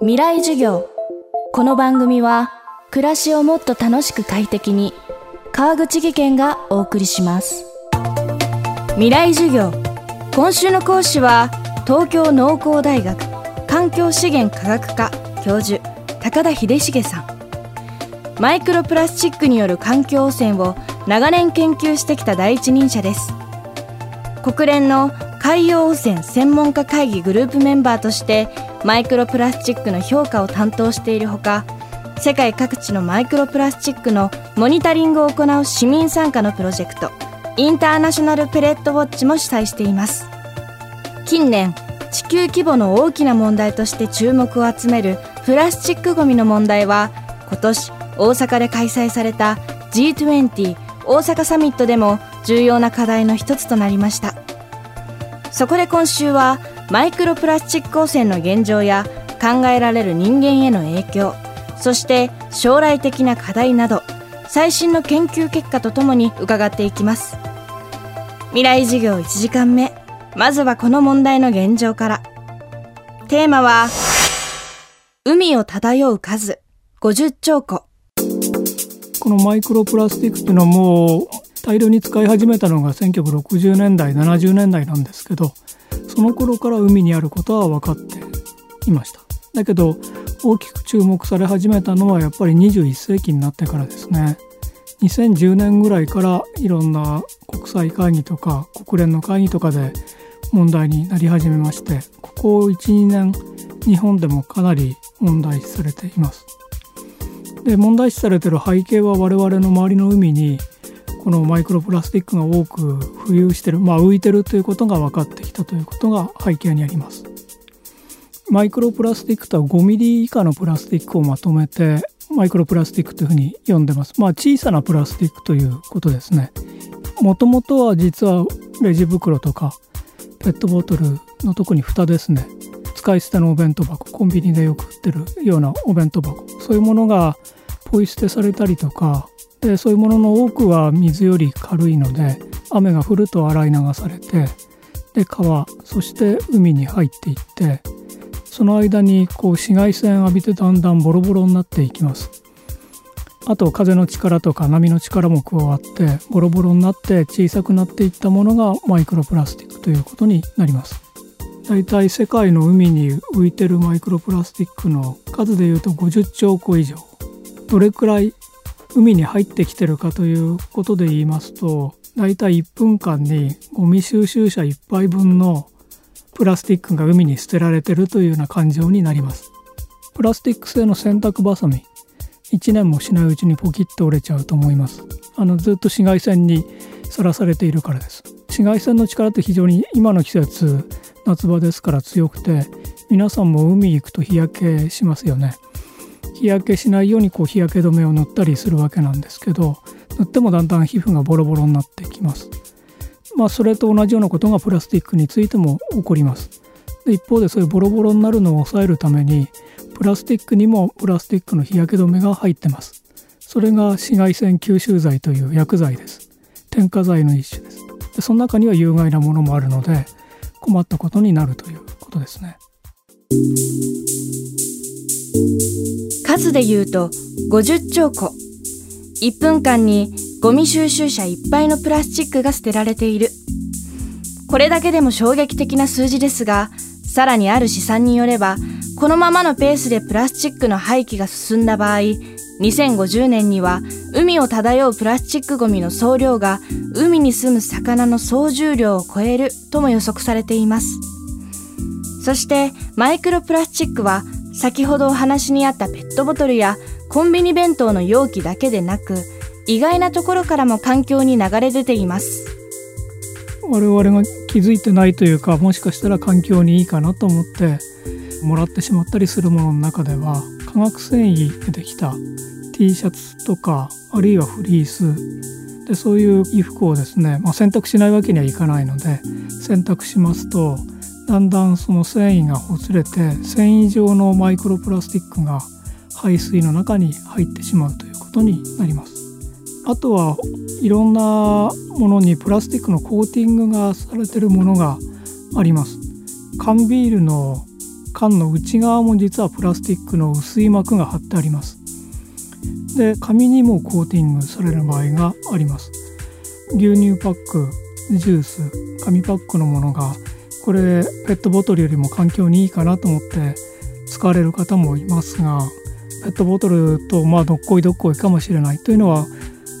未来授業。この番組は暮らしをもっと楽しく快適に川口義賢がお送りします。未来授業。今週の講師は東京農工大学環境資源科学科教授高田秀重さん。マイクロプラスチックによる環境汚染を長年研究してきた第一人者です。国連の海洋汚染専門家会議グループメンバーとしてマイクロプラスチックの評価を担当しているほか世界各地のマイクロプラスチックのモニタリングを行う市民参加のプロジェクトインターナショナルペレットウォッチも主催しています。近年地球規模の大きな問題として注目を集めるプラスチックごみの問題は今年大阪で開催された G20 大阪サミットでも重要な課題の一つとなりました。そこで今週はマイクロプラスチック汚染の現状や考えられる人間への影響そして将来的な課題など最新の研究結果とともに伺っていきます。未来授業1時間目まずはこの問題の現状から。テーマは海を漂う数50兆個。このマイクロプラスチックっていうのはもう大量に使い始めたのが1960年代70年代なんですけどその頃から海にあることは分かっていました。だけど大きく注目され始めたのはやっぱり21世紀になってからですね。2010年ぐらいからいろんな国際会議とか国連の会議とかで問題になり始めましてここ12年日本でもかなり問題視されています。で問題視されてる背景は我々の周りの海にこのマイクロプラスチックが多く浮遊してる、まあ、浮いてるということが分かってきたということが背景にあります。マイクロプラスチックとは5ミリ以下のプラスチックをまとめてマイクロプラスチックというふうに呼んでます。まあ小さなプラスチックということですね。もともとは実はレジ袋とかペットボトルの特に蓋ですね。使い捨てのお弁当箱、コンビニでよく売ってるようなお弁当箱、そういうものがポイ捨てされたりとかでそういうものの多くは水より軽いので雨が降ると洗い流されてで川そして海に入っていってその間にこう紫外線浴びてだんだんボロボロになっていきます。あと風の力とか波の力も加わってボロボロになって小さくなっていったものがマイクロプラスチックということになります。だいたい世界の海に浮いてるマイクロプラスチックの数でいうと50兆個以上。どれくらい海に入ってきてるかということで言いますとだいたい1分間にゴミ収集車1杯分のプラスチックが海に捨てられてるというような感情になります。プラスチック製の洗濯バサミ1年もしないうちにポキッと折れちゃうと思います。あのずっと紫外線にさらされているからです。紫外線の力って非常に今の季節夏場ですから強くて皆さんも海行くと日焼けしますよね。日焼けしないようにこう日焼け止めを塗ったりするわけなんですけど塗ってもだんだん皮膚がボロボロになってきます。まあそれと同じようなことがプラスチックについても起こります。で一方でそういうボロボロになるのを抑えるためにプラスチックにもプラスチックの日焼け止めが入ってます。それが紫外線吸収剤という薬剤です。添加剤の一種です。でその中には有害なものもあるので困ったことになるということですね。数で言うと50兆個。1分間にゴミ収集車いっぱいのプラスチックが捨てられている。これだけでも衝撃的な数字ですがさらにある試算によればこのままのペースでプラスチックの廃棄が進んだ場合2050年には海を漂うプラスチックゴミの総量が海に住む魚の総重量を超えるとも予測されています。そしてマイクロプラスチックは先ほどお話にあったペットボトルやコンビニ弁当の容器だけでなく意外なところからも環境に流れ出ています。我々が気づいてないというかもしかしたら環境にいいかなと思ってもらってしまったりするものの中では化学繊維でできた T シャツとかあるいはフリース。でそういう衣服をですね、まあ、洗濯しないわけにはいかないので洗濯しますとだんだんその繊維がほつれて繊維状のマイクロプラスチックが排水の中に入ってしまうということになります。あとはいろんなものにプラスチックのコーティングがされてるものがあります。缶ビールの缶の内側も実はプラスチックの薄い膜が貼ってありますで紙にもコーティングされる場合があります牛乳パックジュース紙パックのものがこれペットボトルよりも環境にいいかなと思って使われる方もいますがペットボトルとまあどっこいどっこいかもしれないというのは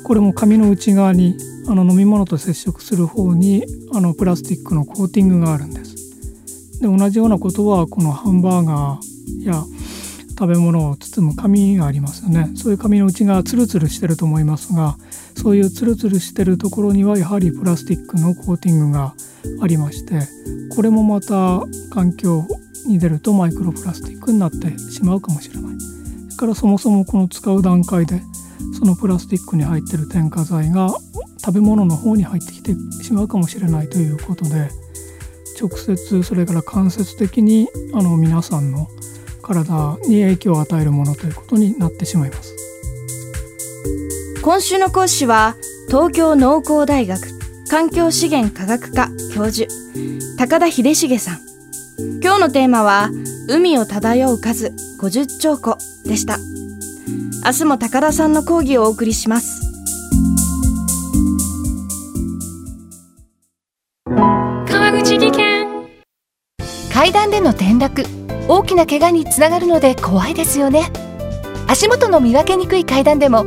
これも紙の内側にあの飲み物と接触する方にあのプラスチックのコーティングがあるんです。で同じようなことはこのハンバーガーや食べ物を包む紙がありますよねそういう紙の内側ツルツルしてると思いますがそういうツルツルしてるところにはやはりプラスチックのコーティングがありましてこれもまた環境に出るとマイクロプラスチックになってしまうかもしれない。だからそもそもこの使う段階でそのプラスチックに入ってる添加剤が食べ物の方に入ってきてしまうかもしれないということで直接それから間接的にあの皆さんの体に影響を与えるものということになってしまいます今週の講師は東京農工大学環境資源科学科教授高田秀重さん。今日のテーマは海を漂う数50兆個でした。明日も高田さんの講義をお送りします。川口技研。階段での転落大きな怪我につながるので怖いですよね。足元の見分けにくい階段でも